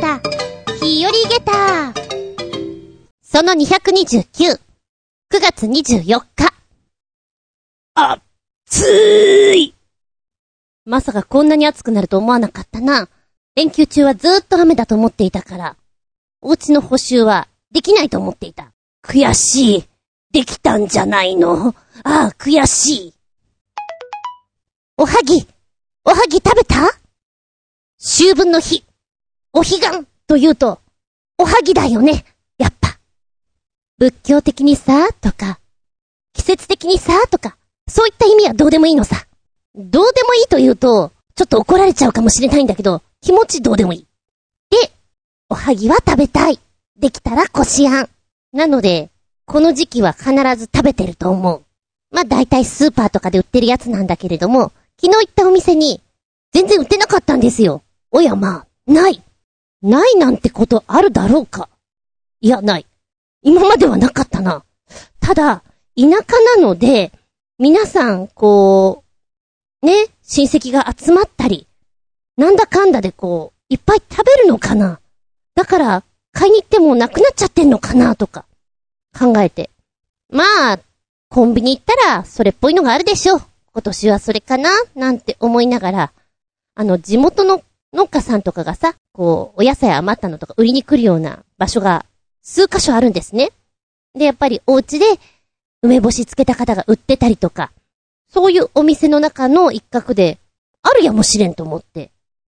た、日和ゲタその229、9月24日。あ、つーい。まさかこんなに暑くなると思わなかったな。連休中はずーっと雨だと思っていたから、お家の補修はできないと思っていた。悔しい。できたんじゃないのああ、悔しい。おはぎ、おはぎ食べた？秋分の日、お彼岸と言うと、おはぎだよね、やっぱ。仏教的にさ、とか、季節的にさ、とか、そういった意味はどうでもいいのさ。どうでもいいと言うと、ちょっと怒られちゃうかもしれないんだけど、気持ちどうでもいい。で、おはぎは食べたい。できたらこしあん。なので、この時期は必ず食べてると思う。まあ大体スーパーとかで売ってるやつなんだけれども、昨日行ったお店に、全然売ってなかったんですよ。おやまあ、ない。ないなんてことあるだろうか？いや、ない。今まではなかったな。ただ、田舎なので、皆さん、こう、ね、親戚が集まったり、なんだかんだでこう、いっぱい食べるのかな。だから、買いに行ってもなくなっちゃってんのかなとか、考えて。まあ、コンビニ行ったら、それっぽいのがあるでしょう。今年はそれかななんて思いながら、あの、地元の農家さんとかがさ、こう、お野菜余ったのとか売りに来るような場所が数箇所あるんですね。で、やっぱりお家で梅干しつけた方が売ってたりとか、そういうお店の中の一角で、あるやもしれんと思って、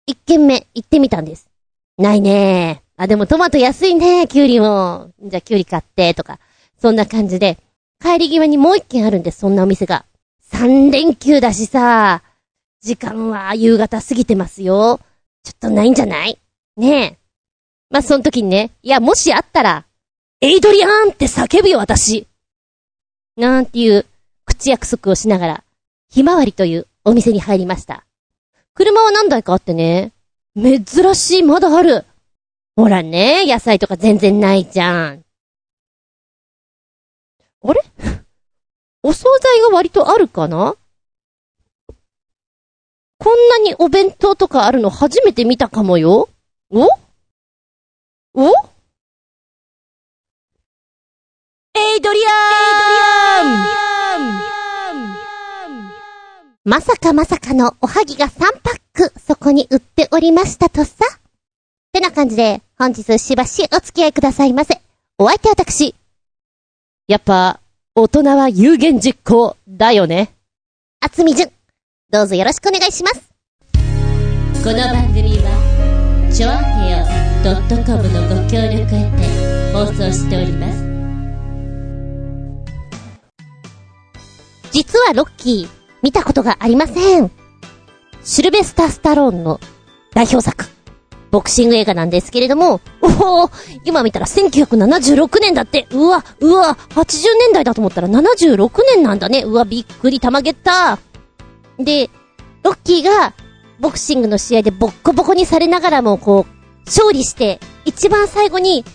一軒目行ってみたんです。ないねー。あ、でもトマト安いねキュウリも。じゃあキュウリ買って、とか。そんな感じで、帰り際にもう一軒あるんです、そんなお店が。三連休だしさ、時間は夕方過ぎてますよ。ちょっとないんじゃない？ねえ。まあ、その時にね、いや、もしあったら、エイドリアンって叫ぶよ、私。なんていう、口約束をしながら、ひまわりというお店に入りました。車は何台かあってね、珍しい、まだある。ほらね、野菜とか全然ないじゃん。あれ？お惣菜が割とあるかな？こんなにお弁当とかあるの初めて見たかもよ。お？お？エイドリアンまさかまさかのおはぎが3パック、そこに売っておりましたとさ。てな感じで、本日しばしお付き合いくださいませ。お相手は私。やっぱ、大人は有言実行だよね。あつみじゅん。どうぞよろしくお願いします。この番組は、ちょあへよ .com のご協力へて放送しております。実はロッキー、見たことがありません。シルベスター・スタローンの代表作、ボクシング映画なんですけれども、おお今見たら1976年だって、うわ、うわ、80年代だと思ったら76年なんだね。うわ、びっくり、たまげった。で、ロッキーが、ボクシングの試合でボッコボコにされながらも、こう、勝利して、一番最後に、好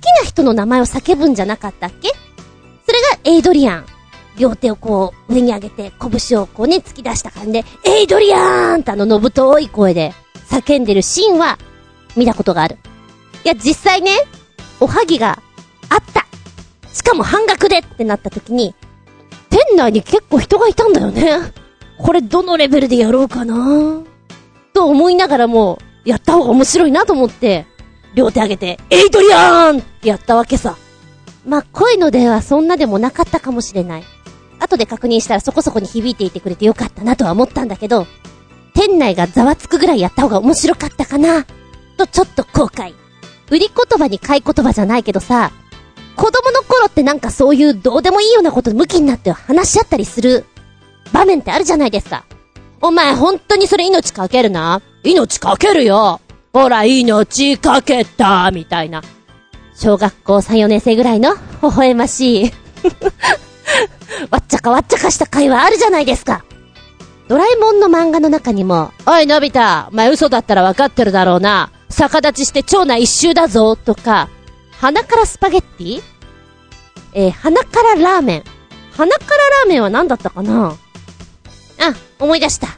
きな人の名前を叫ぶんじゃなかったっけ？それがエイドリアン。両手をこう、上に上げて、拳をこうね、突き出した感じで、エイドリアーンってあの、のぶとい声で、叫んでるシーンは、見たことがある。いや、実際ね、おはぎがあった。しかも半額でってなった時に、店内に結構人がいたんだよね。これどのレベルでやろうかな？と思いながらも、やった方が面白いなと思って、両手上げて、エイドリアーンってやったわけさ。まあ、声のではそんなでもなかったかもしれない。後で確認したらそこそこに響いていてくれてよかったなとは思ったんだけど、店内がざわつくぐらいやった方が面白かったかな、とちょっと後悔。売り言葉に買い言葉じゃないけどさ、子供の頃ってなんかそういうどうでもいいようなこと向きになって話し合ったりする場面ってあるじゃないですか。お前本当にそれ命かけるな？命かけるよほら、命かけたみたいな。小学校3、4年生ぐらいの微笑ましい。わっちゃかわっちゃかした会話あるじゃないですか。ドラえもんの漫画の中にも、おい、のび太、お前嘘だったらわかってるだろうな。逆立ちして腸内一周だぞ、とか、鼻からスパゲッティ？えー、鼻からラーメン。鼻からラーメンは何だったかな？あ、思い出した。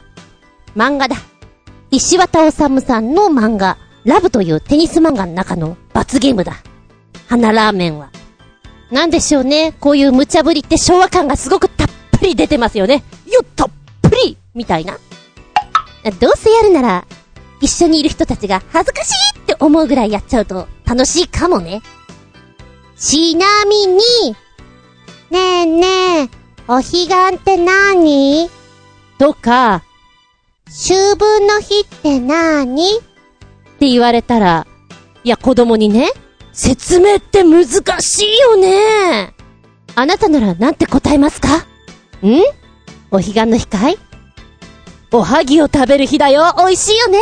漫画だ。石渡治さんの漫画、ラブというテニス漫画の中の罰ゲームだ。花ラーメンは。なんでしょうね。こういう無茶ぶりって昭和感がすごくたっぷり出てますよね。よったっぷりみたいな。どうせやるなら、一緒にいる人たちが恥ずかしいって思うぐらいやっちゃうと楽しいかもね。ちなみに、ねえねえ、お彼岸って何？とか、秋分の日って何って言われたら、いや子供にね、説明って難しいよね。あなたならなんて答えますか？ん？お彼岸の日かい？おはぎを食べる日だよ。美味しいよね。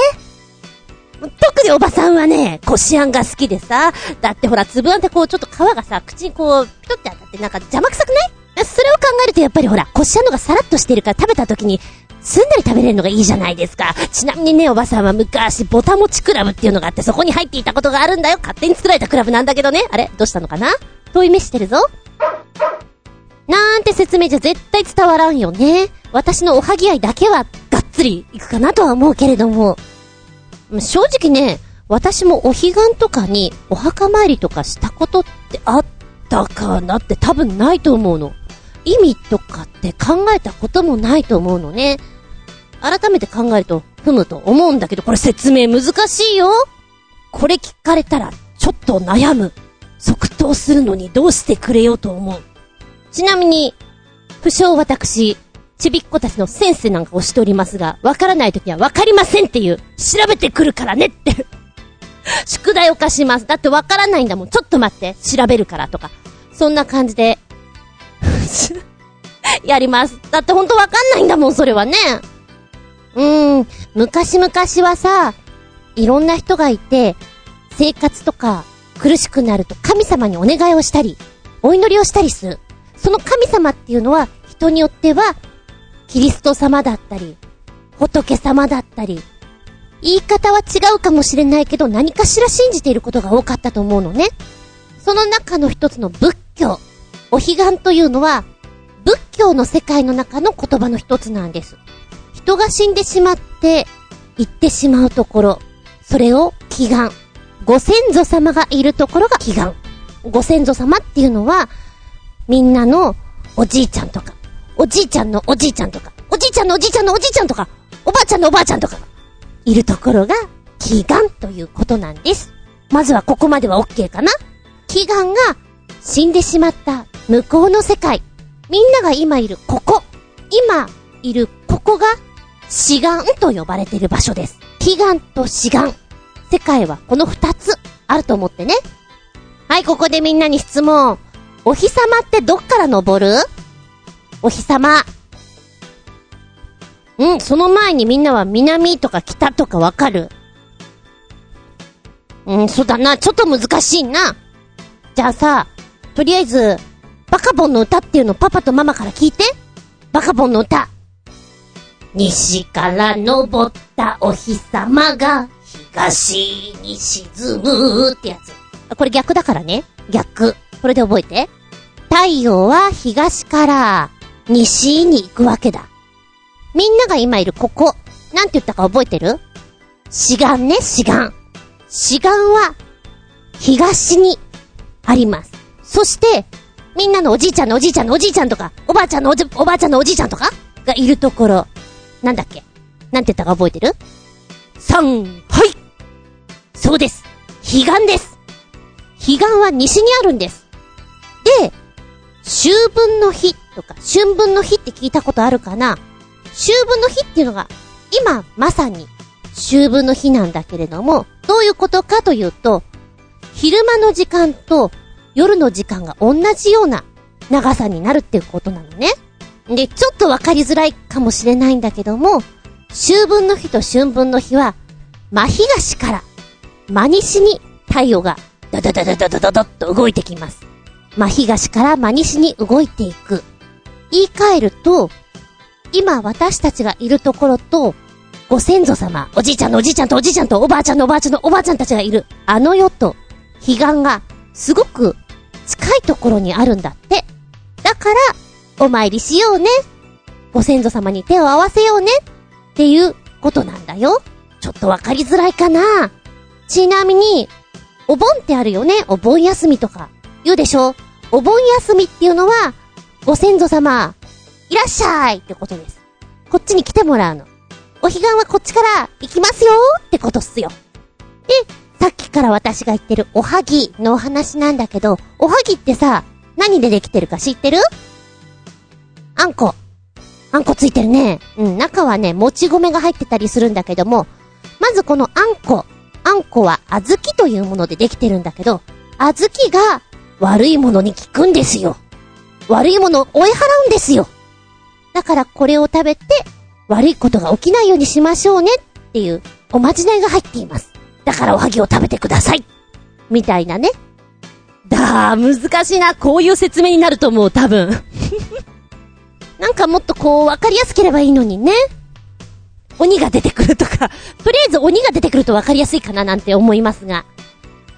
特におばさんはね、こしあんが好きでさ、だってほら、粒あんってこう、ちょっと皮がさ、口にこう、ピトって当たってなんか邪魔くさくない？それを考えるとやっぱりほら、こしあんのがさらっとしてるから食べた時に、すんなり食べれるのがいいじゃないですか。ちなみにね、おばさんは昔、ボタもちクラブっていうのがあって、そこに入っていたことがあるんだよ。勝手に作られたクラブなんだけどね。あれどうしたのかな？遠い目してるぞ。なんて説明じゃ絶対伝わらんよね。私のおはぎ愛だけは、がっつりいくかなとは思うけれども。正直ね、私もお彼岸とかにお墓参りとかしたことってあったかなって多分ないと思うの。意味とかって考えたこともないと思うのね。改めて考えると、ふむと思うんだけど、これ説明難しいよ。これ聞かれたら、ちょっと悩む。即答するのにどうしてくれようと思う。ちなみに、不詳私、ちびっ子たちの先生なんかをしておりますが、わからないときはわかりませんっていう、調べてくるからねって宿題を課します。だってわからないんだもん。ちょっと待って。調べるからとか。そんな感じで やります。だってほんとわかんないんだもん、それはね。うーん、昔々はさ、いろんな人がいて、生活とか苦しくなると神様にお願いをしたり、お祈りをしたりする。その神様っていうのは、人によっては、キリスト様だったり、仏様だったり、言い方は違うかもしれないけど、何かしら信じていることが多かったと思うのね。その中の一つの仏教。お彼岸というのは、仏教の世界の中の言葉の一つなんです。人が死んでしまって、行ってしまうところ、それを祈願。ご先祖様がいるところが祈願。ご先祖様っていうのは、みんなのおじいちゃんとか、おじいちゃんのおじいちゃんとか、おじいちゃんのおじいちゃんのおじいちゃんとか、おばあちゃんのおばあちゃんとかいるところが祈願ということなんです。まずはここまでは OK かな祈願が死んでしまった向こうの世界。みんなが今いるここ。今いるここが死願と呼ばれている場所です。祈願と死願。世界はこの二つあると思ってね。はい、ここでみんなに質問。お日様ってどっから登る？お日様。うん、その前にみんなは南とか北とかわかる？うん、そうだな。ちょっと難しいな。じゃあさ、とりあえず、バカボンの歌っていうのパパとママから聞いて。バカボンの歌。西から登ったお日様が東に沈むってやつ。これ逆だからね。逆。これで覚えて。太陽は東から西に行くわけだ。みんなが今いるここ。なんて言ったか覚えてる？志願ね、志願。志願は東にあります。そして、みんなのおじいちゃんのおじいちゃんのおじいちゃんとか、おばあちゃんのおじ、おばあちゃんのおじいちゃんとか？がいるところ。なんだっけ？なんて言ったか覚えてる？三、はいそうです。彼岸です。彼岸は西にあるんです。で、秋分の日とか、春分の日って聞いたことあるかな？秋分の日っていうのが、今まさに秋分の日なんだけれども、どういうことかというと、昼間の時間と夜の時間が同じような長さになるっていうことなのね。で、ちょっとわかりづらいかもしれないんだけども、秋分の日と春分の日は、真東から真西に太陽がダダダダダダダダッと動いてきます。真東から真西に動いていく。言い換えると、今私たちがいるところと、ご先祖様、おじいちゃんのおじいちゃんとおじいちゃんとおばあちゃんのおばあちゃんのおばあちゃんたちがいる、あの世と、彼岸が、すごく近いところにあるんだって。だから、お参りしようね。ご先祖様に手を合わせようね。っていうことなんだよ。ちょっとわかりづらいかなちなみに、お盆ってあるよねお盆休みとか。言うでしょお盆休みっていうのは、ご先祖様、いらっしゃいってことです。こっちに来てもらうの。お彼岸はこっちから行きますよってことっすよ。で、さっきから私が言ってるおはぎのお話なんだけど、おはぎってさ、何でできてるか知ってる？あんこ。あんこついてるね。うん、中はね、もち米が入ってたりするんだけども、まずこのあんこ。あんこは小豆というものでできてるんだけど、小豆が悪いものに効くんですよ。悪いものを追い払うんですよ。だからこれを食べて、悪いことが起きないようにしましょうねっていうおまじないが入っています。だからおはぎを食べてください。みたいなね。だー、難しいな。こういう説明になると思う、多分。なんかもっとこう、わかりやすければいいのにね。鬼が出てくるとか。とりあえず鬼が出てくるとわかりやすいかななんて思いますが。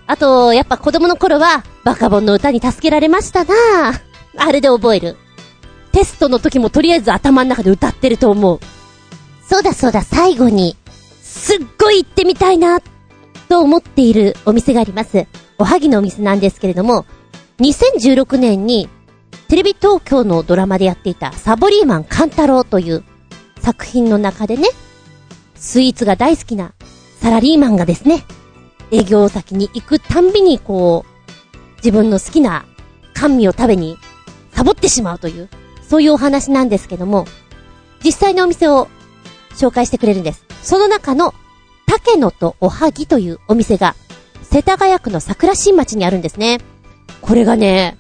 あと、やっぱ子供の頃は、バカボンの歌に助けられましたなあれで覚える。テストの時もとりあえず頭の中で歌ってると思う。そうだそうだ、最後に、すっごい行ってみたいな、と思っているお店があります。おはぎのお店なんですけれども、2016年に、テレビ東京のドラマでやっていたサボリーマンカンタロウという作品の中でね、スイーツが大好きなサラリーマンがですね、営業先に行くたんびにこう、自分の好きな甘味を食べにサボってしまうという、そういうお話なんですけども、実際のお店を紹介してくれるんです。その中の、竹野とおはぎというお店が、世田谷区の桜新町にあるんですね。これがね、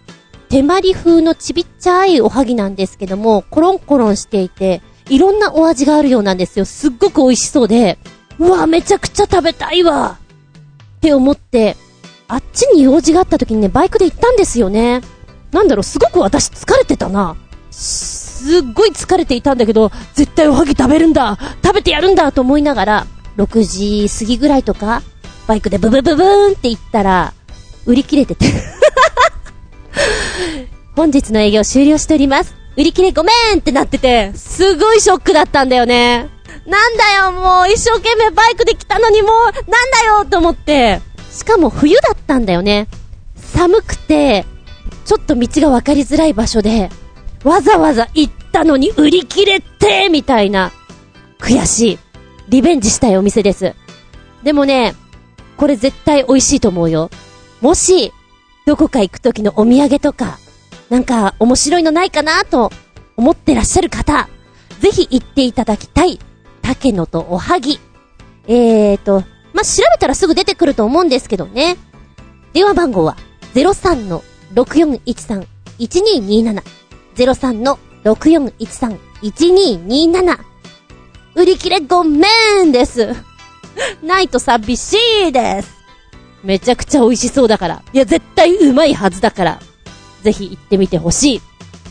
手まり風のちびっちゃいおはぎなんですけども、コロンコロンしていて、いろんなお味があるようなんですよ。すっごく美味しそうで、うわ、めちゃくちゃ食べたいわって思って、あっちに用事があった時にね、バイクで行ったんですよね。なんだろう、すごく私疲れてたな。すっごい疲れていたんだけど、絶対おはぎ食べるんだ食べてやるんだと思いながら、6時過ぎぐらいとか、バイクでブブブブーンって行ったら、売り切れてて 本日の営業終了しております。売り切れごめんってなってて、すごいショックだったんだよね。なんだよ、もう一生懸命バイクで来たのにもう、なんだよと思って。しかも冬だったんだよね。寒くて、ちょっと道が分かりづらい場所で、わざわざ行ったのに売り切れてみたいな。悔しい。リベンジしたいお店です。でもね、これ絶対美味しいと思うよ。もし、どこか行く時のお土産とか、なんか面白いのないかなと思ってらっしゃる方、ぜひ行っていただきたい。竹野とおはぎ。えーと、まあ、調べたらすぐ出てくると思うんですけどね。電話番号は03-6413-1227。03-6413-1227。売り切れごめんです。ないと寂しいです。めちゃくちゃ美味しそうだから。いや、絶対うまいはずだから。ぜひ行ってみてほしい。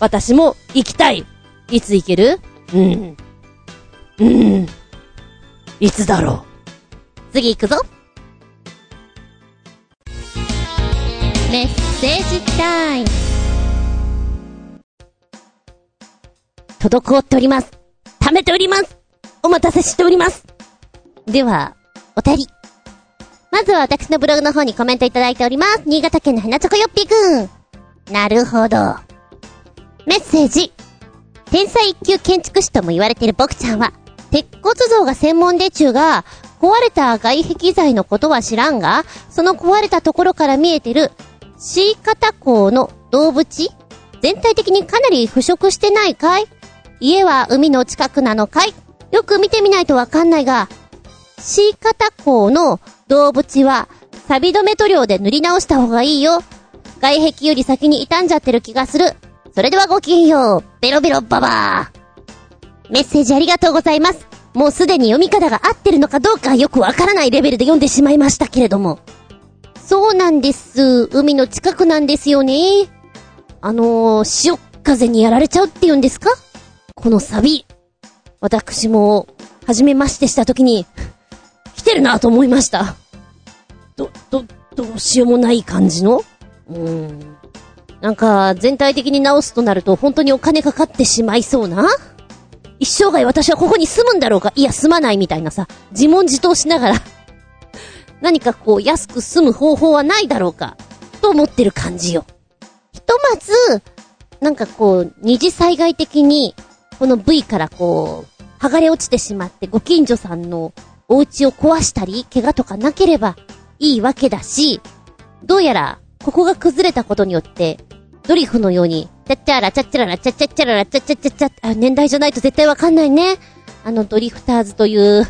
私も行きたい。いつ行ける？うん。うん。いつだろう。次行くぞ。メッセージタイム。滞っております。貯めております。お待たせしております。では、お便り。まずは私のブログの方にコメントいただいております。新潟県の花チョコよっぴくん。なるほど。メッセージ。天才一級建築士とも言われている僕ちゃんは、鉄骨造が専門でちゅうが、壊れた外壁材のことは知らんが、その壊れたところから見えてる、C 型港の動物全体的にかなり腐食してないかい？家は海の近くなのかい？よく見てみないとわかんないが、C 型鋼の動物は、錆止め塗料で塗り直した方がいいよ。外壁より先に傷んじゃってる気がする。それではごきげんよう。ベロベロババー。メッセージありがとうございます。もうすでに読み方が合ってるのかどうかよくわからないレベルで読んでしまいましたけれども。そうなんです。海の近くなんですよね。あのー、潮風にやられちゃうって言うんですか？このサビ。私も、初めましてした時に、来てるなと思いました。ど、ど、どうしようもない感じの？うーん。なんか、全体的に直すとなると本当にお金かかってしまいそうな？一生涯私はここに住むんだろうか？いや、住まないみたいなさ、自問自答しながら何かこう安く済む方法はないだろうか、と思ってる感じよ。ひとまず、なんかこう、二次災害的に、この V からこう、剥がれ落ちてしまってご近所さんのお家を壊したり、怪我とかなければいいわけだし、どうやら、ここが崩れたことによって、ドリフのように、チャッチャラチャッチャラチャッチャッチャラチャッチャッチャッチャッあ、年代じゃないと絶対わかんないね。あの、ドリフターズという、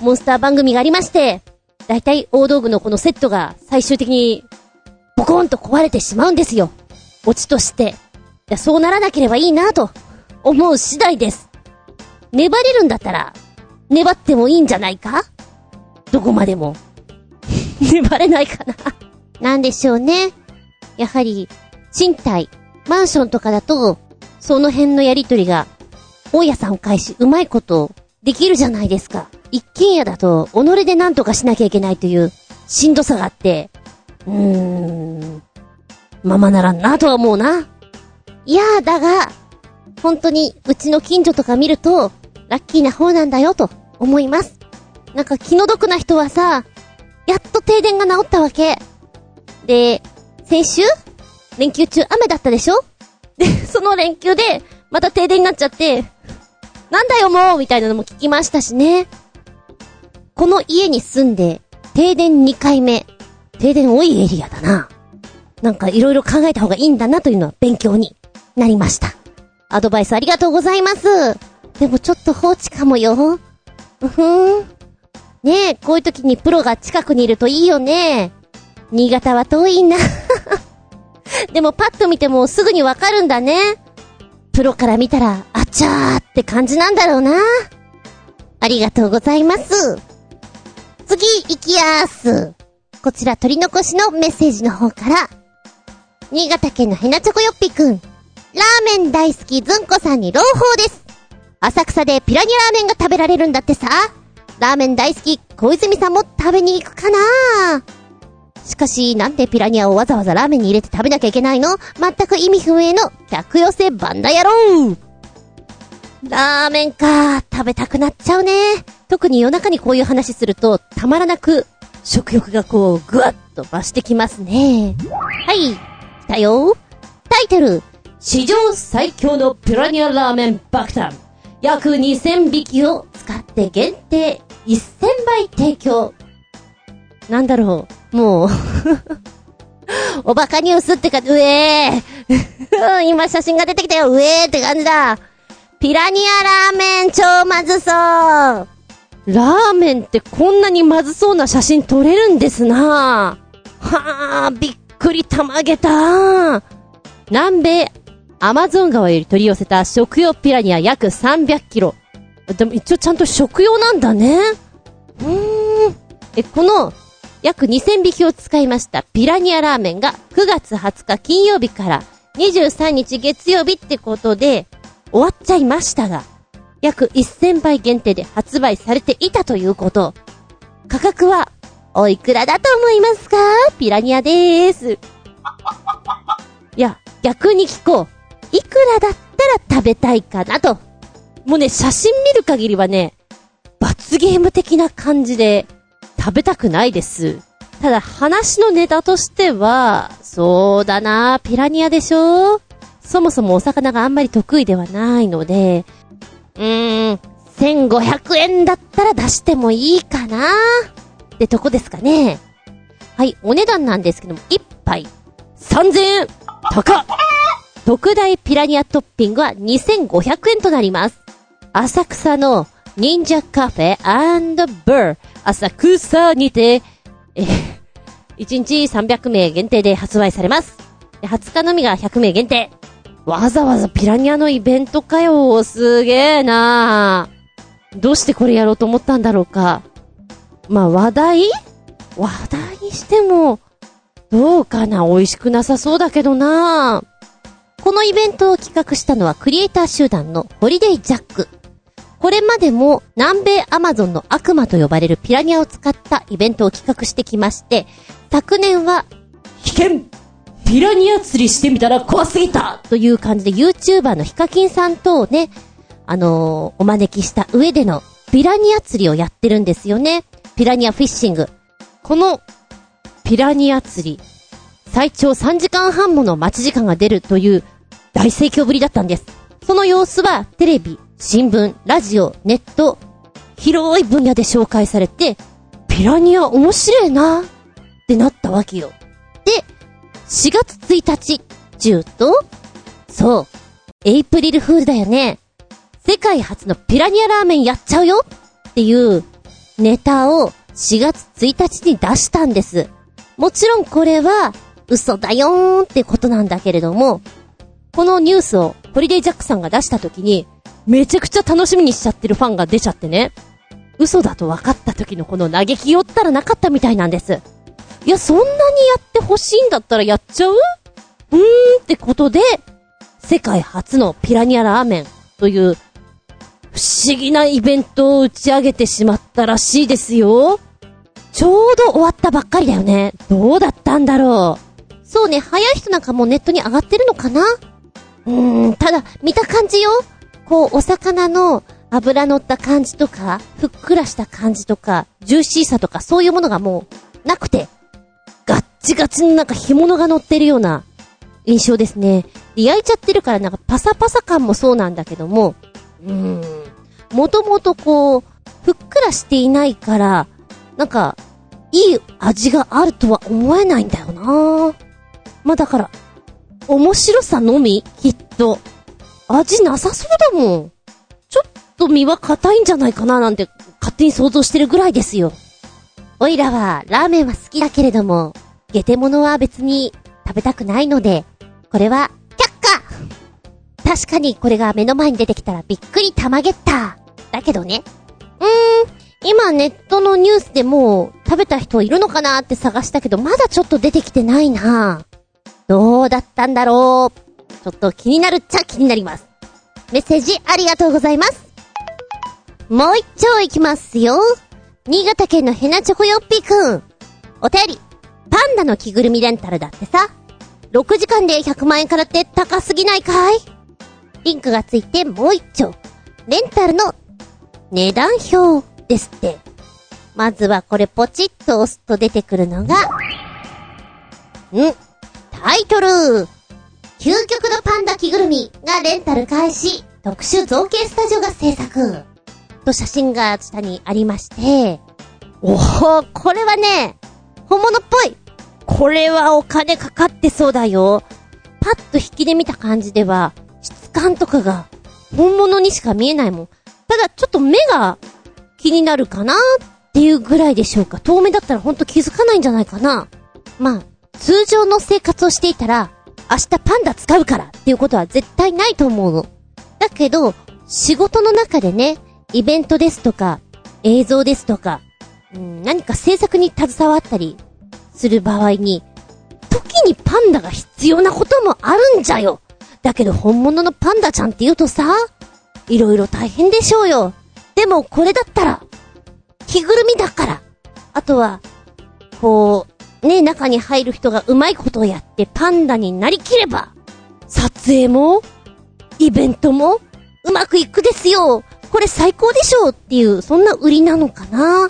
モンスター番組がありまして、だいたい大道具のこのセットが最終的に、ボコンと壊れてしまうんですよ。オチとして。いや、そうならなければいいなと、思う次第です。粘れるんだったら、粘ってもいいんじゃないか？どこまでも。粘れないかな？なんでしょうね。やはり、賃貸、マンションとかだと、その辺のやりとりが、大家さんを返し、うまいこと、できるじゃないですか。一軒家だと、己で何とかしなきゃいけないという、しんどさがあって、うーん、ままならんなとは思うな。いやー、だが、本当に、うちの近所とか見ると、ラッキーな方なんだよ、と思います。なんか気の毒な人はさ、やっと停電が治ったわけ。で、先週連休中雨だったでしょ？で、その連休で、また停電になっちゃって、なんだよもうみたいなのも聞きましたしね。この家に住んで、停電2回目。停電多いエリアだな。なんか色々考えた方がいいんだなというのは勉強になりました。アドバイスありがとうございます。でもちょっと放置かもよ。うふん。ねえ、こういう時にプロが近くにいるといいよね。新潟は遠いな。でもパッと見てもすぐにわかるんだね。プロから見たら、あちゃーって感じなんだろうな。ありがとうございます。次、行きやーす。こちら取り残しのメッセージの方から。新潟県のヘナチョコヨッピくん。ラーメン大好きずんこさんに朗報です。浅草でピラニアラーメンが食べられるんだってさ。ラーメン大好き、小泉さんも食べに行くかなしかし、なんでピラニアをわざわざラーメンに入れて食べなきゃいけないの？全く意味不明の客寄せバンダ野郎ラーメンか食べたくなっちゃうね。特に夜中にこういう話すると、たまらなく、食欲がこう、ぐわっと増してきますね。はい、来たよ。タイトル、史上最強のピラニアラーメン爆弾。約2000匹を使って限定1000倍提供。なんだろう、もう。おバカニュースってか、うえー。今写真が出てきたよ、うえーって感じだ。ピラニアラーメン超まずそう。ラーメンってこんなにまずそうな写真撮れるんですな。はあ、びっくりたまげた。南米アマゾン川より取り寄せた食用ピラニア約300キロ。でも一応ちゃんと食用なんだね。うーん。え、この、約2000匹を使いましたピラニアラーメンが9月20日金曜日から23日月曜日ってことで終わっちゃいましたが、約1000倍限定で発売されていたということ。価格は、おいくらだと思いますか？ピラニアでーす。いや、逆に聞こう。いくらだったら食べたいかなと。もうね、写真見る限りはね、罰ゲーム的な感じで食べたくないです。ただ話のネタとしては、そうだなピラニアでしょ？そもそもお魚があんまり得意ではないので、うーん、1500円だったら出してもいいかなってとこですかね。はい、お値段なんですけども、1杯3000円高っ特大ピラニアトッピングは2500円となります。浅草の忍者カフェブー浅草にて、え1日300名限定で発売されます。20日のみが100名限定。わざわざピラニアのイベントかよ。すげえなどうしてこれやろうと思ったんだろうか。まあ、話題？話題にしても、どうかな美味しくなさそうだけどなぁこのイベントを企画したのはクリエイター集団のホリデイジャック。これまでも南米アマゾンの悪魔と呼ばれるピラニアを使ったイベントを企画してきまして、昨年は、危険ピラニア釣りしてみたら怖すぎたという感じで YouTuber のヒカキンさんとね、あのー、お招きした上でのピラニア釣りをやってるんですよね。ピラニアフィッシング。この、ピラニア釣り、最長3時間半もの待ち時間が出るという大盛況ぶりだったんです。その様子はテレビ、新聞、ラジオ、ネット、広い分野で紹介されて、ピラニア面白いなってなったわけよ。で、4月1日、中と、そう、エイプリルフールだよね。世界初のピラニアラーメンやっちゃうよっていうネタを4月1日に出したんです。もちろんこれは嘘だよーんってことなんだけれども、このニュースをホリデイジャックさんが出した時に、めちゃくちゃ楽しみにしちゃってるファンが出ちゃってね。嘘だと分かった時のこの嘆きよったらなかったみたいなんです。いや、そんなにやってほしいんだったらやっちゃう？うーんってことで、世界初のピラニアラーメンという不思議なイベントを打ち上げてしまったらしいですよ。ちょうど終わったばっかりだよね。どうだったんだろう。そうね、早い人なんかもうネットに上がってるのかな？うーん、ただ、見た感じよ。こう、お魚の油乗った感じとか、ふっくらした感じとか、ジューシーさとか、そういうものがもう、なくて、ガッチガチのなんか干物が乗ってるような印象ですね。で、焼いちゃってるからなんかパサパサ感もそうなんだけども、うーん、もともとこう、ふっくらしていないから、なんか、いい味があるとは思えないんだよなまあだから、面白さのみ？きっと。味なさそうだもん。ちょっと身は硬いんじゃないかななんて勝手に想像してるぐらいですよ。おいらはラーメンは好きだけれども、ゲテモノは別に食べたくないので、これは却下確かにこれが目の前に出てきたらびっくりたまげった。だけどね。うーん、今ネットのニュースでも食べた人いるのかなって探したけど、まだちょっと出てきてないなどうだったんだろう。ちょっと気になるっちゃ気になります。メッセージありがとうございます。もう一丁いきますよ。新潟県のヘナチョコヨッピーくん。お便り。パンダの着ぐるみレンタルだってさ。6時間で100万円からって高すぎないかい？リンクがついてもう一丁。レンタルの値段表ですって。まずはこれポチッと押すと出てくるのが、ん？タイトル究極のパンダ着ぐるみがレンタル開始特殊造形スタジオが制作と写真が下にありまして、おおこれはね、本物っぽいこれはお金かかってそうだよ。パッと引きで見た感じでは、質感とかが本物にしか見えないもん。ただちょっと目が気になるかなっていうぐらいでしょうか。遠目だったらほんと気づかないんじゃないかな。まあ、通常の生活をしていたら、明日パンダ使うからっていうことは絶対ないと思うの。だけど、仕事の中でね、イベントですとか、映像ですとか、うん、何か制作に携わったりする場合に、時にパンダが必要なこともあるんじゃよ。だけど本物のパンダちゃんって言うとさ、いろいろ大変でしょうよ。でもこれだったら、着ぐるみだから。あとは、こう、ね、中に入る人がうまいことをやってパンダになりきれば、撮影も、イベントも、うまくいくですよ。これ最高でしょうっていう、そんな売りなのかな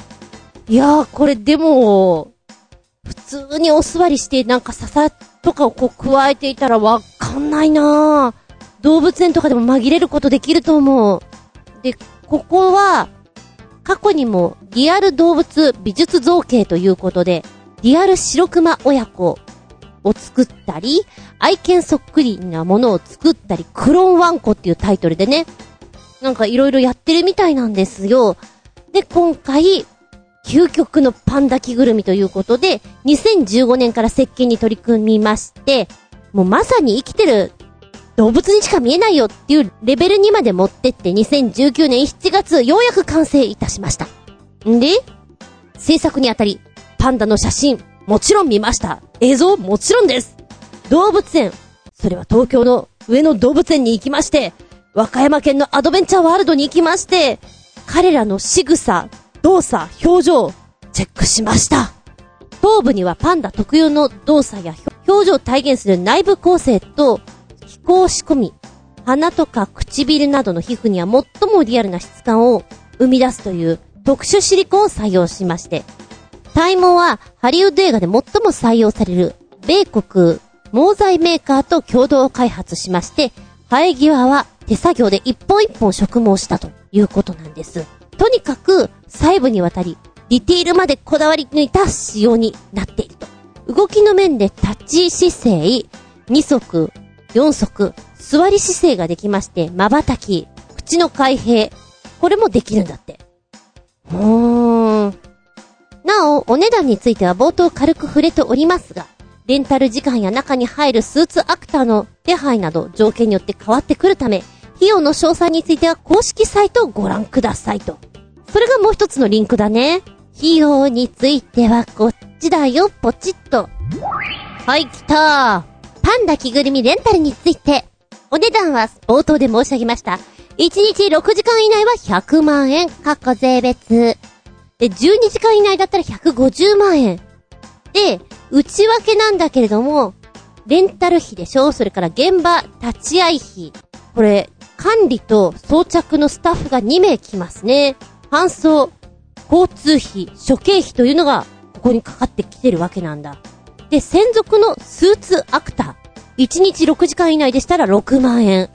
いやー、これでも、普通にお座りしてなんか笹とかをこう加えていたらわかんないな動物園とかでも紛れることできると思う。で、ここは、過去にもリアル動物美術造形ということで、リアル白熊親子を作ったり、愛犬そっくりなものを作ったり、クローンワンコっていうタイトルでね、なんか色々やってるみたいなんですよ。で、今回、究極のパンダ着ぐるみということで、2015年から設計に取り組みまして、もうまさに生きてる動物にしか見えないよっていうレベルにまで持ってって2019年7月ようやく完成いたしました。んで、制作にあたり、パンダの写真、もちろん見ました。映像、もちろんです。動物園、それは東京の上野動物園に行きまして、和歌山県のアドベンチャーワールドに行きまして、彼らの仕草、動作、表情、チェックしました。頭部にはパンダ特有の動作や表情を体現する内部構成と、気候仕込み、鼻とか唇などの皮膚には最もリアルな質感を生み出すという特殊シリコンを採用しまして、体毛はハリウッド映画で最も採用される米国毛材メーカーと共同開発しまして、生え際は手作業で一本一本植毛したということなんです。とにかく細部にわたり、ディティールまでこだわり抜いた仕様になっていると。動きの面で立ち姿勢、二足、四足、座り姿勢ができまして、瞬き、口の開閉、これもできるんだって。うーん。なお、お値段については冒頭軽く触れておりますが、レンタル時間や中に入るスーツアクターの手配など条件によって変わってくるため、費用の詳細については公式サイトをご覧くださいと。それがもう一つのリンクだね。費用についてはこっちだよ、ポチッと。はい、来たーパンダ着ぐるみレンタルについて。お値段は冒頭で申し上げました。1日6時間以内は100万円、過去税別。で、12時間以内だったら150万円。で、内訳なんだけれども、レンタル費でしょ？それから現場立ち会い費。これ、管理と装着のスタッフが2名来ますね。搬送、交通費、諸経費というのが、ここにかかってきてるわけなんだ。で、専属のスーツアクター。1日6時間以内でしたら6万円。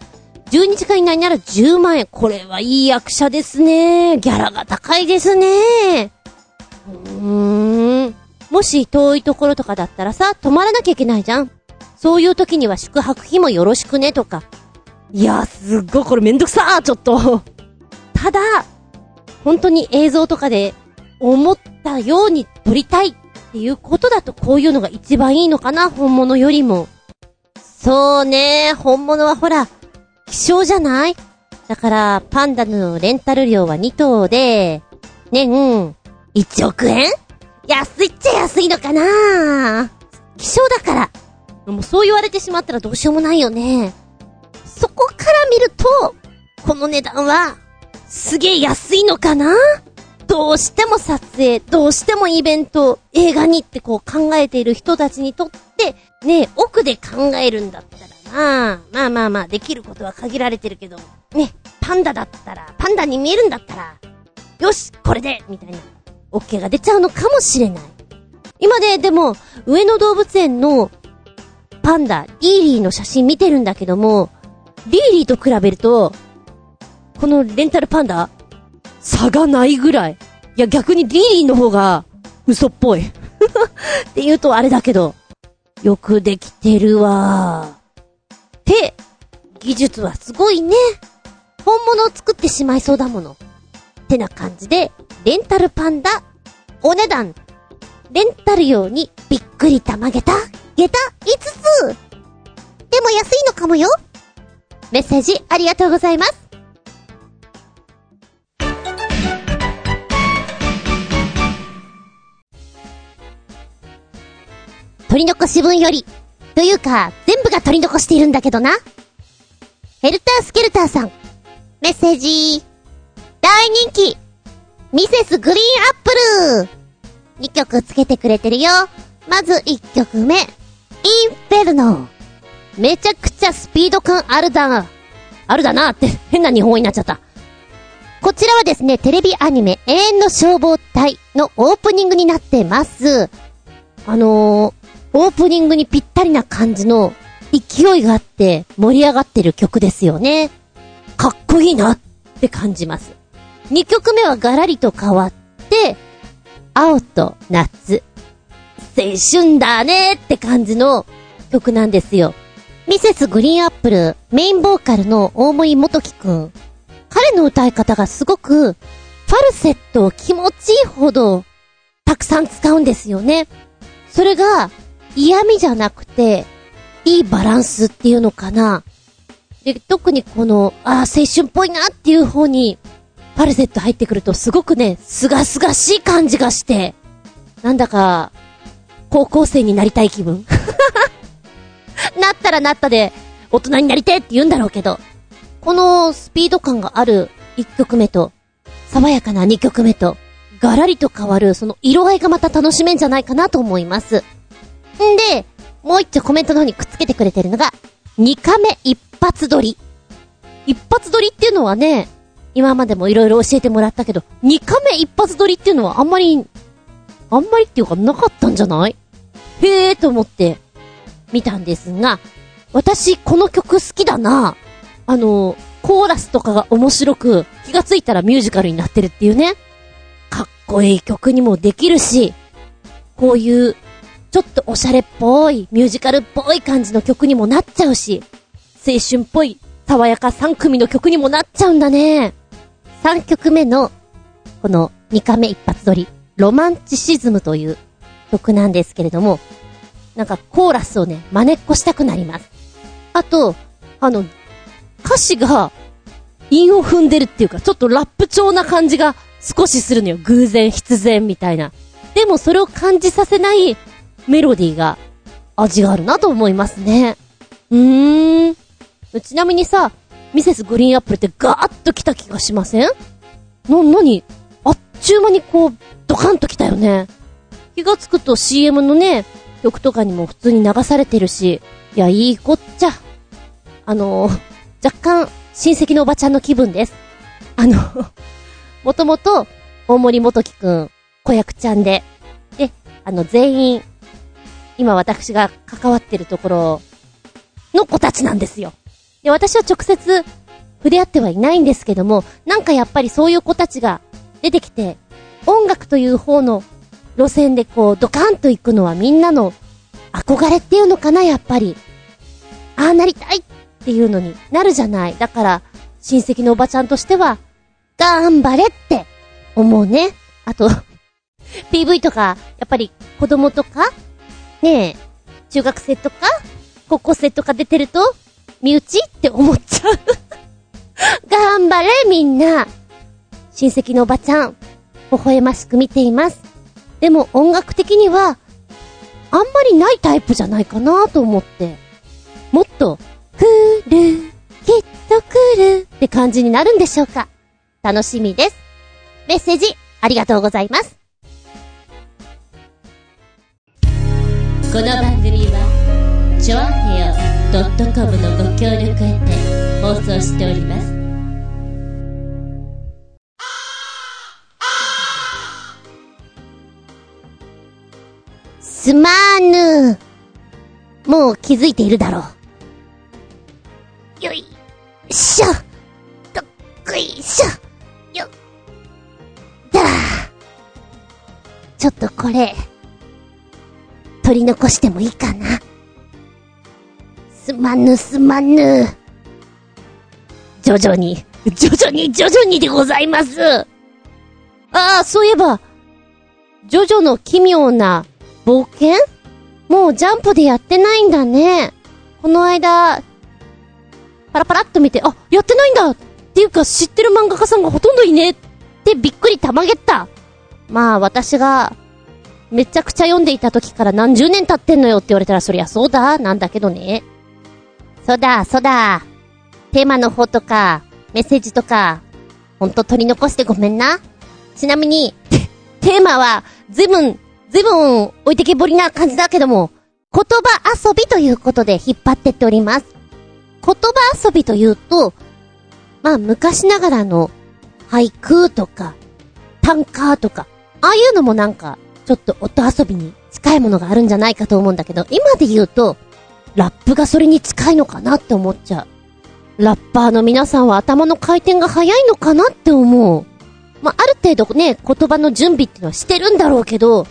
12時間以内なら10万円。これはいい役者ですね。ギャラが高いですね。うーん。もし遠いところとかだったらさ、泊まらなきゃいけないじゃん。そういう時には宿泊費もよろしくねとか。いや、すっごいこれめんどくさーちょっと。ただ、本当に映像とかで思ったように撮りたいっていうことだとこういうのが一番いいのかな、本物よりも。そうね、本物はほら、希少じゃない？だから、パンダのレンタル料は2頭で、年、1億円？安いっちゃ安いのかな？希少だから。もうそう言われてしまったらどうしようもないよね。そこから見ると、この値段は、すげえ安いのかな？どうしても撮影、どうしてもイベント、映画にってこう考えている人たちにとって、ね奥で考えるんだったらな、まあまあまあ、できることは限られてるけど、ね、パンダだったら、パンダに見えるんだったら、よし、これでみたいな。OK が出ちゃうのかもしれない。今で、でも、上野動物園のパンダ、リーリーの写真見てるんだけども、リーリーと比べると、このレンタルパンダ、差がないぐらい。いや、逆にリリーの方が嘘っぽい。って言うとあれだけど、よくできてるわ。て、技術はすごいね。本物を作ってしまいそうだもの。ってな感じで、レンタルパンダ、お値段、レンタル用にびっくりたまげた、下駄5つでも安いのかもよメッセージありがとうございます。取り残し分より、というか、全部が取り残しているんだけどな。ヘルタースケルターさん、メッセージ、大人気ミセスグリーンアップル !2 曲つけてくれてるよ。まず1曲目。インフェルノ。めちゃくちゃスピード感あるだ、あるだなって変な日本語になっちゃった。こちらはですね、テレビアニメ永遠の消防隊のオープニングになってます。あのー、オープニングにぴったりな感じの勢いがあって盛り上がってる曲ですよね。かっこいいなって感じます。2曲目はガラリと変わって、青と夏。青春だねって感じの曲なんですよ。ミセスグリーンアップル、メインボーカルの大森元樹くん。彼の歌い方がすごく、ファルセットを気持ちいいほど、たくさん使うんですよね。それが、嫌味じゃなくて、いいバランスっていうのかな。で、特にこの、ああ、青春っぽいなっていう方に、ファルセット入ってくるとすごくね、すがすがしい感じがして、なんだか、高校生になりたい気分 なったらなったで、大人になりてって言うんだろうけど、このスピード感がある1曲目と、爽やかな2曲目と、ガラリと変わる、その色合いがまた楽しめんじゃないかなと思います。んで、もう一丁コメントの方にくっつけてくれてるのが、2カメ一発撮り。一発撮りっていうのはね、今までもいろいろ教えてもらったけど、2カメ一発撮りっていうのはあんまり、あんまりっていうかなかったんじゃない？へえーと思って見たんですが、私この曲好きだな。あの、コーラスとかが面白く、気がついたらミュージカルになってるっていうね。かっこいい曲にもできるし、こういう、ちょっとおしゃれっぽい、ミュージカルっぽい感じの曲にもなっちゃうし、青春っぽい、爽やか3組の曲にもなっちゃうんだね。3曲目の、この2回目一発撮り、ロマンチシズムという曲なんですけれども、なんかコーラスをね、真似っこしたくなります。あと、あの、歌詞が、韻を踏んでるっていうか、ちょっとラップ調な感じが少しするのよ。偶然、必然みたいな。でもそれを感じさせないメロディーが味があるなと思いますね。うーん。ちなみにさ、ミセスグリーンアップルってガーッと来た気がしません？な、なにあっちゅう間にこう、ドカンと来たよね。気がつくと CM のね、曲とかにも普通に流されてるし、いや、いいこっちゃ。あのー、若干、親戚のおばちゃんの気分です。あのもともと、大森元樹くん、子役ちゃんで、で、あの、全員、今私が関わってるところの子たちなんですよ。で、私は直接触れ合ってはいないんですけども、なんかやっぱりそういう子たちが出てきて、音楽という方の路線でこう、ドカンと行くのはみんなの憧れっていうのかな、やっぱり。ああなりたいっていうのになるじゃない。だから、親戚のおばちゃんとしては、頑張れって思うね。あと PV とか、やっぱり子供とか、ねえ、中学生とか、高校生とか出てると、身内って思っちゃう 頑張れみんな親戚のおばちゃん、微笑ましく見ています。でも音楽的には、あんまりないタイプじゃないかなと思って。もっと、来る、きっと来るって感じになるんでしょうか楽しみです。メッセージ、ありがとうございます。この番組は、ちょあへよ .com のご協力へて放送しております。すまぬ。もう気づいているだろう。よいしょ。どっこいしょ。よだちょっとこれ、取り残してもいいかな。すまぬすまぬ。徐々に、徐々に徐々にでございます。ああ、そういえば、ジョジョの奇妙な冒険？もうジャンプでやってないんだね。この間、パラパラっと見て、あ、やってないんだっていうか知ってる漫画家さんがほとんどいねってびっくりたまげった。まあ私が、めちゃくちゃ読んでいた時から何十年経ってんのよって言われたらそりゃそうだ、なんだけどね。そうだ、そうだ。テーマの方とか、メッセージとか、ほんと取り残してごめんな。ちなみに、テーマは、ずいぶん、ずいぶん置いてけぼりな感じだけども、言葉遊びということで引っ張ってっております。言葉遊びというと、まあ昔ながらの俳句とか、短歌とか、ああいうのもなんか、ちょっと音遊びに近いものがあるんじゃないかと思うんだけど、今で言うと、ラップがそれに近いのかなって思っちゃう。ラッパーの皆さんは頭の回転が早いのかなって思う。まあ、ある程度ね、言葉の準備っていうのはしてるんだろうけど、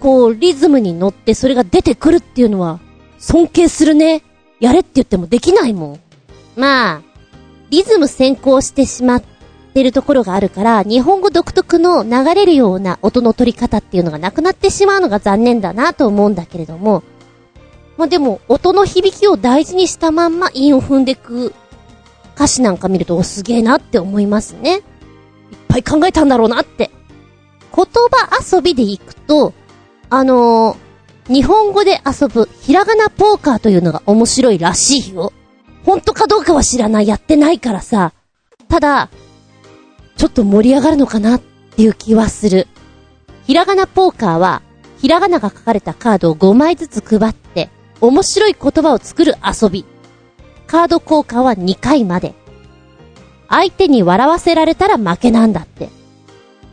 こう、リズムに乗ってそれが出てくるっていうのは、尊敬するね。やれって言ってもできないもん。まあ、リズム先行してしまってるところがあるから、日本語独特の流れるような音の取り方っていうのがなくなってしまうのが残念だなと思うんだけれども、まあでも、音の響きを大事にしたまんま韻を踏んでく歌詞なんか見ると、お、すげえなって思いますね。いっぱい考えたんだろうなって。言葉遊びでいくと、あのー、日本語で遊ぶひらがなポーカーというのが面白いらしいよ。本当かどうかは知らない、やってないからさ。ただ、ちょっと盛り上がるのかなっていう気はする。ひらがなポーカーは、ひらがなが書かれたカードを5枚ずつ配って、面白い言葉を作る遊び。カード交換は2回まで。相手に笑わせられたら負けなんだって。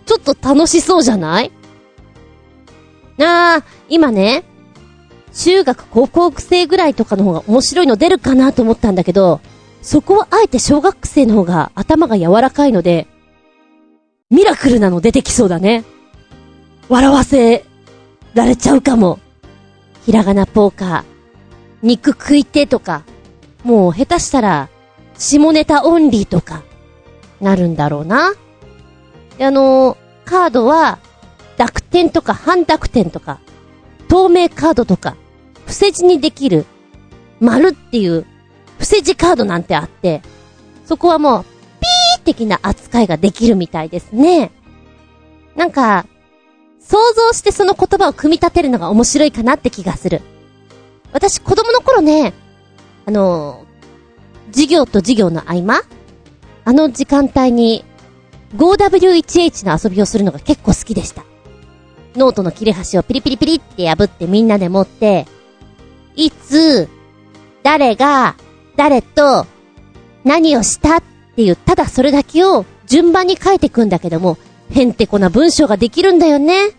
ちょっと楽しそうじゃない？あー、今ね、中学高校生ぐらいとかの方が面白いの出るかなと思ったんだけど、そこはあえて小学生の方が頭が柔らかいので、ミラクルなの出てきそうだね。笑わせられちゃうかも。ひらがなポーカー、肉食いてとか、もう下手したら、下ネタオンリーとか、なるんだろうな。あのーカードは、濁点とか半濁点とか、透明カードとか、伏せ字にできる、丸っていう、伏せ字カードなんてあって、そこはもう、的な扱いができるみたいですね。なんか、想像してその言葉を組み立てるのが面白いかなって気がする。私子供の頃ね、あの授業と授業の合間あの時間帯に 5W1H の遊びをするのが結構好きでした。ノートの切れ端をピリピリピリって破ってみんなで持って、いつ、誰が、誰と、何をしたっていう、ただそれだけを順番に書いていくんだけども、へんてこな文章ができるんだよね。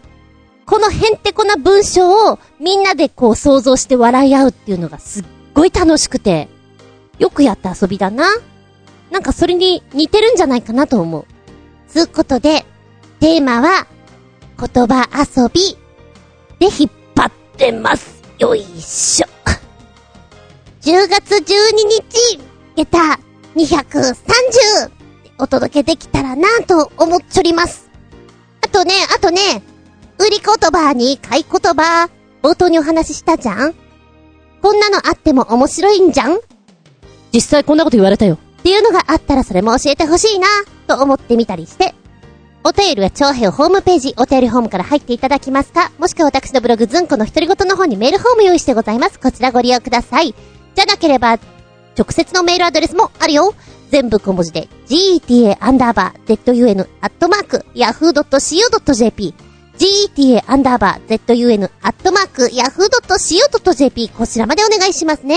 このへんてこな文章をみんなでこう想像して笑い合うっていうのがすっごい楽しくて、よくやった遊びだな。なんかそれに似てるんじゃないかなと思う。つうことで、テーマは、言葉遊びで引っ張ってます。よいしょ。10月12日、下駄230お届けできたらなぁと思っちょります。あとね、あとね、売り言葉に買い言葉、冒頭にお話ししたじゃん？こんなのあっても面白いんじゃん？実際こんなこと言われたよ。っていうのがあったらそれも教えてほしいな、と思ってみたりして。お便りは長編ホームページ、お便りホームから入っていただきますか、もしくは私のブログズンコの独り言の方にメールフォーム用意してございます。こちらご利用ください。じゃなければ、直接のメールアドレスもあるよ。全部小文字で、geta アンダーバー zun アットマーク yahoo.co.jp geta アンダーバー zun アットマーク yahoo.co.jp こちらまでお願いしますね。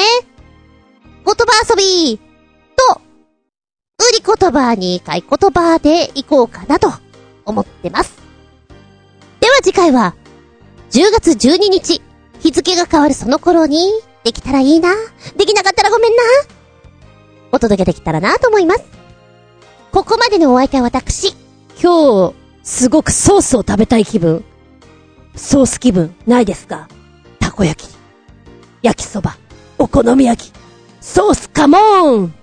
言葉遊びと、売り言葉に買い言葉でいこうかなと思ってます。では次回は、10月12日、日付が変わるその頃に、できたらいいな。できなかったらごめんな。お届けできたらなと思います。ここまでのお相手は私、今日、すごくソースを食べたい気分。ソース気分、ないですか？たこ焼き、焼きそば、お好み焼き、ソースカモーン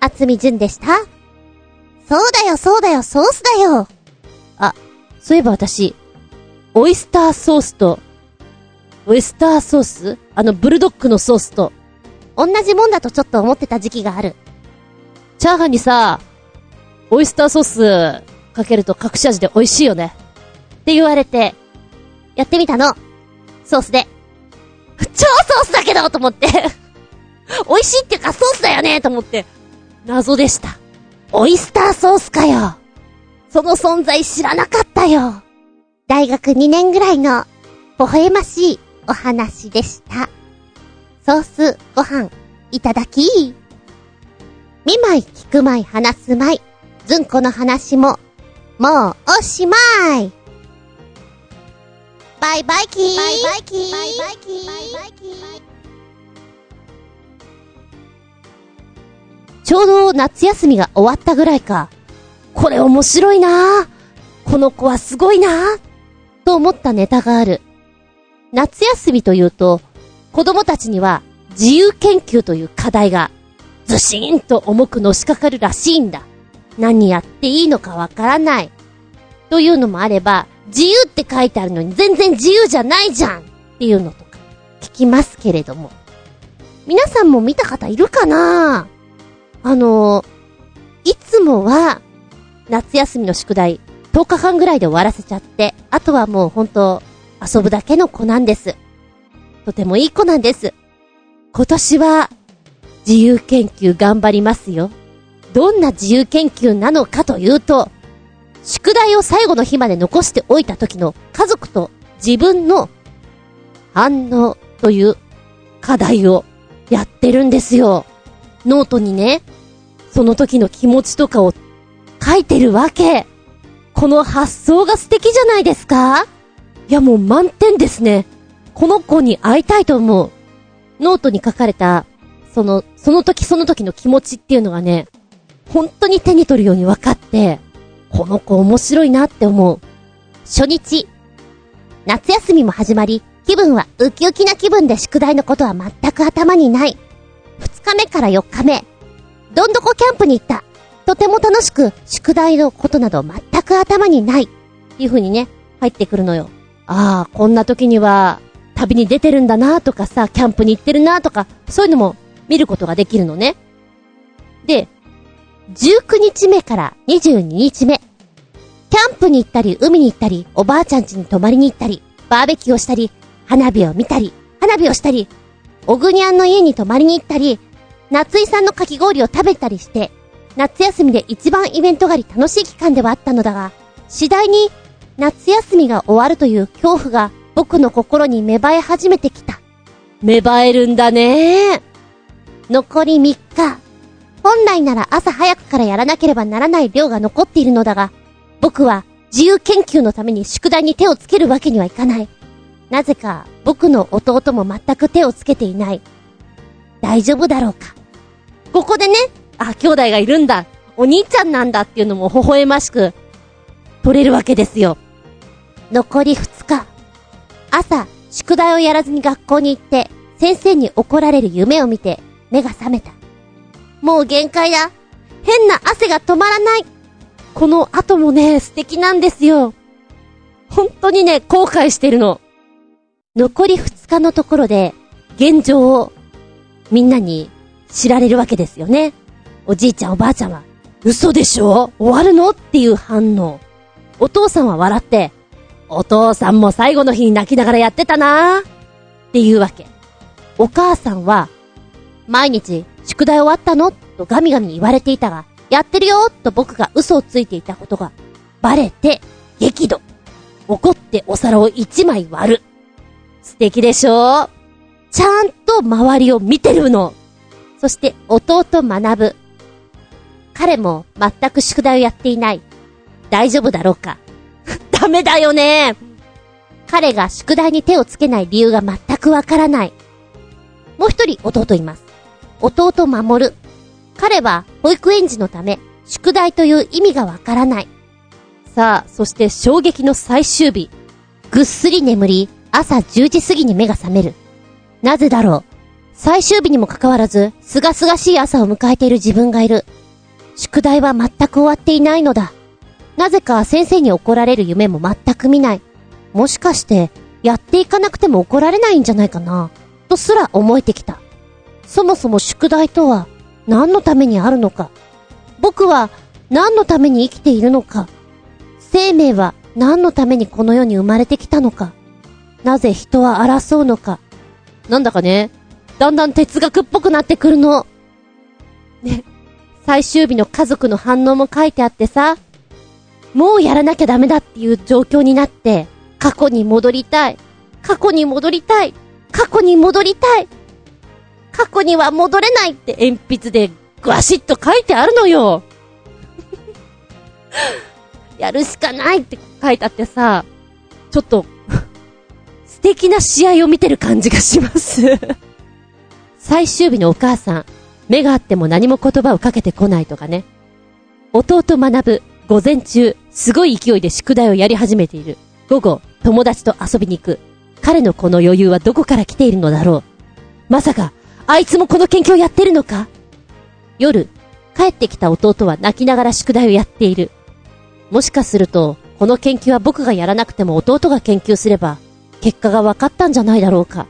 厚み純でした。そうだよ、そうだよ、ソースだよ。そういえば私、オイスターソースと、ウエスターソース？あの、ブルドッグのソースと、同じもんだとちょっと思ってた時期がある。チャーハンにさ、オイスターソースかけると隠し味で美味しいよね。って言われて、やってみたの。ソースで。超ソースだけどと思って。美味しいっていうかソースだよねと思って。謎でした。オイスターソースかよ。その存在知らなかったよ。大学2年ぐらいの、微笑ましいお話でした。ソースご飯、いただき。見舞い聞く舞い話す舞い。ずんこの話も、もうおしまい。バイバイキーバイバイキーバイバイキーバイバイキーちょうど夏休みが終わったぐらいか。これ面白いなぁこの子はすごいなぁと思ったネタがある。夏休みというと、子供たちには自由研究という課題がずしーんと重くのしかかるらしいんだ。何やっていいのかわからない。というのもあれば、自由って書いてあるのに全然自由じゃないじゃんっていうのとか聞きますけれども。皆さんも見た方いるかな？あのいつもは夏休みの宿題10日間ぐらいで終わらせちゃって、あとはもう本当遊ぶだけの子なんです。とてもいい子なんです。今年は自由研究頑張りますよ。どんな自由研究なのかというと、宿題を最後の日まで残しておいた時の家族と自分の反応という課題をやってるんですよ。ノートにね、その時の気持ちとかを書いてるわけ。この発想が素敵じゃないですかいやもう満点ですね。この子に会いたいと思う。ノートに書かれた、その、その時その時の気持ちっていうのがね、本当に手に取るように分かって、この子面白いなって思う。初日。夏休みも始まり、気分はウキウキな気分で宿題のことは全く頭にない。二日目から四日目。どんどこキャンプに行った。とても楽しく、宿題のことなど全く頭にない。っていう風にね、入ってくるのよ。ああ、こんな時には、旅に出てるんだなとかさ、キャンプに行ってるなとか、そういうのも見ることができるのね。で、19日目から22日目。キャンプに行ったり、海に行ったり、おばあちゃん家に泊まりに行ったり、バーベキューをしたり、花火を見たり、花火をしたり、おぐにゃんの家に泊まりに行ったり、夏井さんのかき氷を食べたりして、夏休みで一番イベント狩り楽しい期間ではあったのだが、次第に夏休みが終わるという恐怖が僕の心に芽生え始めてきた。芽生えるんだね残り3日。本来なら朝早くからやらなければならない量が残っているのだが、僕は自由研究のために宿題に手をつけるわけにはいかない。なぜか僕の弟も全く手をつけていない。大丈夫だろうか。ここでね、あ、兄弟がいるんだ。お兄ちゃんなんだっていうのも微笑ましく取れるわけですよ。残り2日。朝、宿題をやらずに学校に行って、先生に怒られる夢を見て、目が覚めた。もう限界だ。変な汗が止まらない。この後もね、素敵なんですよ。本当にね、後悔してるの。残り2日のところで、現状を、みんなに知られるわけですよね。おじいちゃんおばあちゃんは、嘘でしょ？終わるの？っていう反応。お父さんは笑って、お父さんも最後の日に泣きながらやってたなーっていうわけ。お母さんは、毎日、宿題終わったの？とガミガミに言われていたが、やってるよと僕が嘘をついていたことが、バレて、激怒。怒ってお皿を一枚割る。素敵でしょ？ちゃんと周りを見てるの。そして弟学ぶ。彼も全く宿題をやっていない。大丈夫だろうか？ダメだよね彼が宿題に手をつけない理由が全くわからない。もう一人弟います。弟守る。彼は保育園児のため、宿題という意味がわからない。さあ、そして衝撃の最終日。ぐっすり眠り、朝10時過ぎに目が覚める。なぜだろう。最終日にもかかわらず、すがすがしい朝を迎えている自分がいる。宿題は全く終わっていないのだ。なぜか先生に怒られる夢も全く見ない。もしかして、やっていかなくても怒られないんじゃないかな？とすら思えてきた。そもそも宿題とは何のためにあるのか？僕は何のために生きているのか？生命は何のためにこの世に生まれてきたのか？なぜ人は争うのか？なんだかね、だんだん哲学っぽくなってくるの。ね。最終日の家族の反応も書いてあってさ、もうやらなきゃダメだっていう状況になって、過去に戻りたい。過去に戻りたい。過去に戻りたい。過去には戻れないって鉛筆でガシッと書いてあるのよ。やるしかないって書いてあってさ、ちょっと 素敵な試合を見てる感じがします 最終日のお母さん、目があっても何も言葉をかけてこないとかね。弟学ぶ、午前中、すごい勢いで宿題をやり始めている。午後、友達と遊びに行く。彼のこの余裕はどこから来ているのだろう。まさか、あいつもこの研究をやってるのか？夜、帰ってきた弟は泣きながら宿題をやっている。もしかすると、この研究は僕がやらなくても弟が研究すれば、結果が分かったんじゃないだろうか。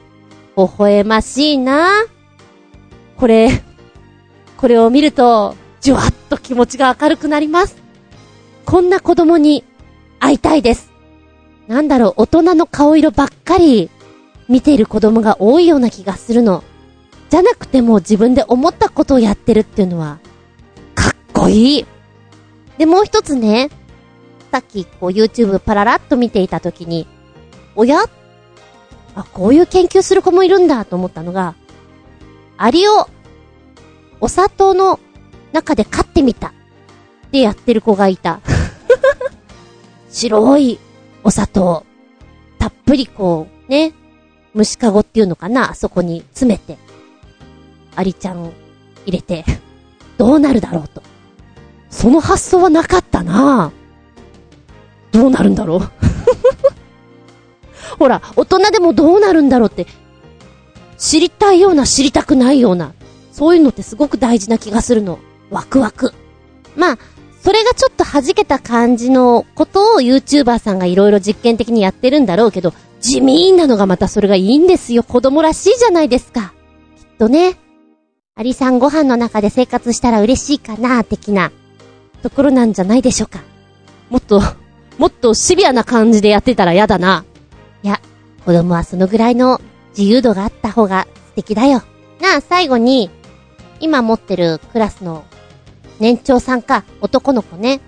微笑ましいなこれ、これを見ると、じゅわっと気持ちが明るくなります。こんな子供に会いたいです。なんだろう、大人の顔色ばっかり見ている子供が多いような気がするの。じゃなくても自分で思ったことをやってるっていうのは、かっこいい。で、もう一つね、さっきこう YouTube パララッと見ていたときに、おや？あ、こういう研究する子もいるんだと思ったのが、アリを、お砂糖の中で飼ってみた。ってやってる子がいた。白いお砂糖。たっぷりこう、ね、虫かごっていうのかな、あそこに詰めて、アリちゃん入れて、どうなるだろうと。その発想はなかったなどうなるんだろう ほら、大人でもどうなるんだろうって、知りたいような知りたくないような、そういうのってすごく大事な気がするの。ワクワク。まあ、それがちょっと弾けた感じのことを YouTuber さんがいろいろ実験的にやってるんだろうけど、地味なのがまたそれがいいんですよ。子供らしいじゃないですか。きっとね。アリさんご飯の中で生活したら嬉しいかな、的なところなんじゃないでしょうか。もっと、もっとシビアな感じでやってたら嫌だな。いや、子供はそのぐらいの自由度があった方が素敵だよ。なあ、最後に、今持ってるクラスの年長さんか、男の子ね。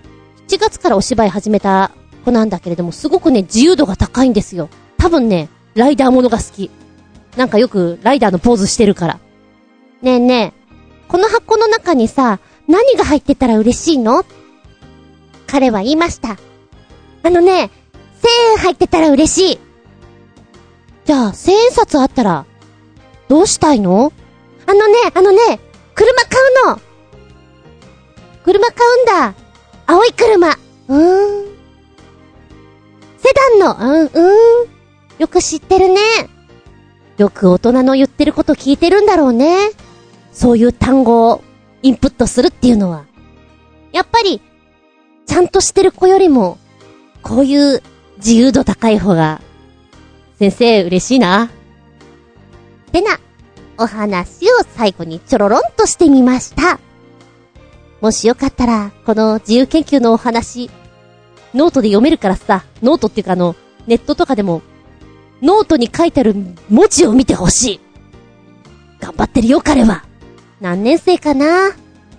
7月からお芝居始めた子なんだけれども、すごくね、自由度が高いんですよ。多分ね、ライダーものが好き。なんかよくライダーのポーズしてるから。ねえねえ、この箱の中にさ、何が入ってたら嬉しいの？彼は言いました。あのね、千円入ってたら嬉しい。じゃあ、千円札あったら、どうしたいの？あのね、あのね、車買うの車買うんだ青い車うーん。セダンの、うん、うん。よく知ってるね。よく大人の言ってること聞いてるんだろうね。そういう単語をインプットするっていうのは。やっぱり、ちゃんとしてる子よりも、こういう自由度高い方が、先生嬉しいな。てな、お話を最後にちょろろんとしてみました。もしよかったら、この自由研究のお話、ノートで読めるからさ、ノートっていうかあの、ネットとかでも、ノートに書いてある文字を見てほしい。頑張ってるよ、彼は。何年生かな？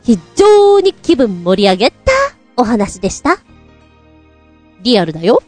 非常に気分盛り上げたお話でした。リアルだよ。